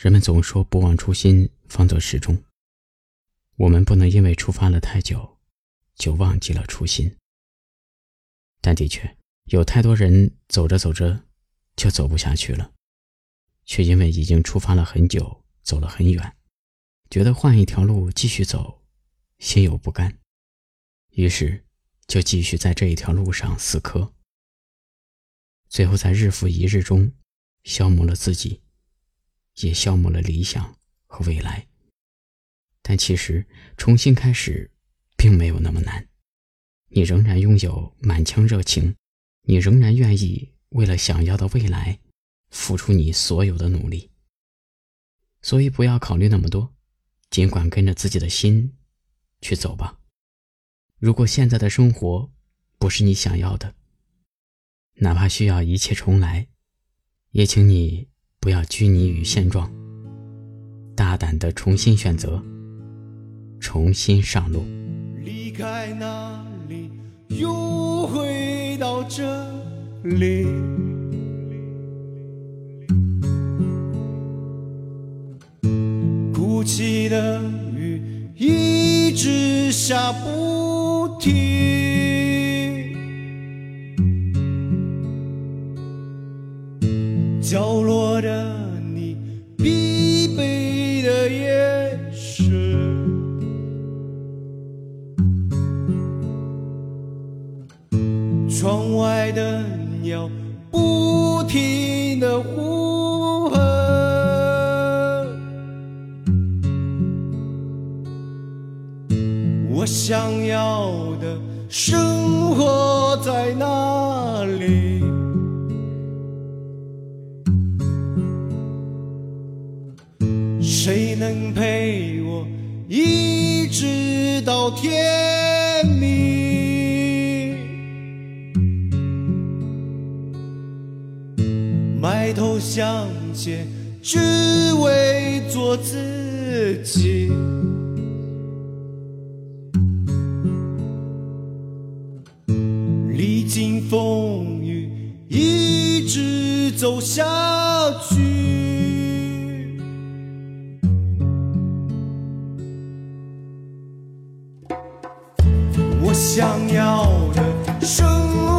人们总说不忘初心，方得始终。我们不能因为出发了太久，就忘记了初心。但的确，有太多人走着走着就走不下去了，却因为已经出发了很久，走了很远，觉得换一条路继续走，心有不甘，于是就继续在这一条路上死磕，最后在日复一日中消磨了自己。也消磨了理想和未来。但其实重新开始，并没有那么难。你仍然拥有满腔热情，你仍然愿意为了想要的未来，付出你所有的努力。所以不要考虑那么多，尽管跟着自己的心去走吧。如果现在的生活不是你想要的，哪怕需要一切重来，也请你。不要拘泥于现状，大胆的重新选择，重新上路。离开那里，又回到这里。哭泣的雨一直下不停。角落的你，疲惫的眼神，窗外的鸟不停的呼喊，我想要的生活在哪里？谁能陪我一直到天明？埋头向前，只为做自己。历经风雨，一直走向想要的生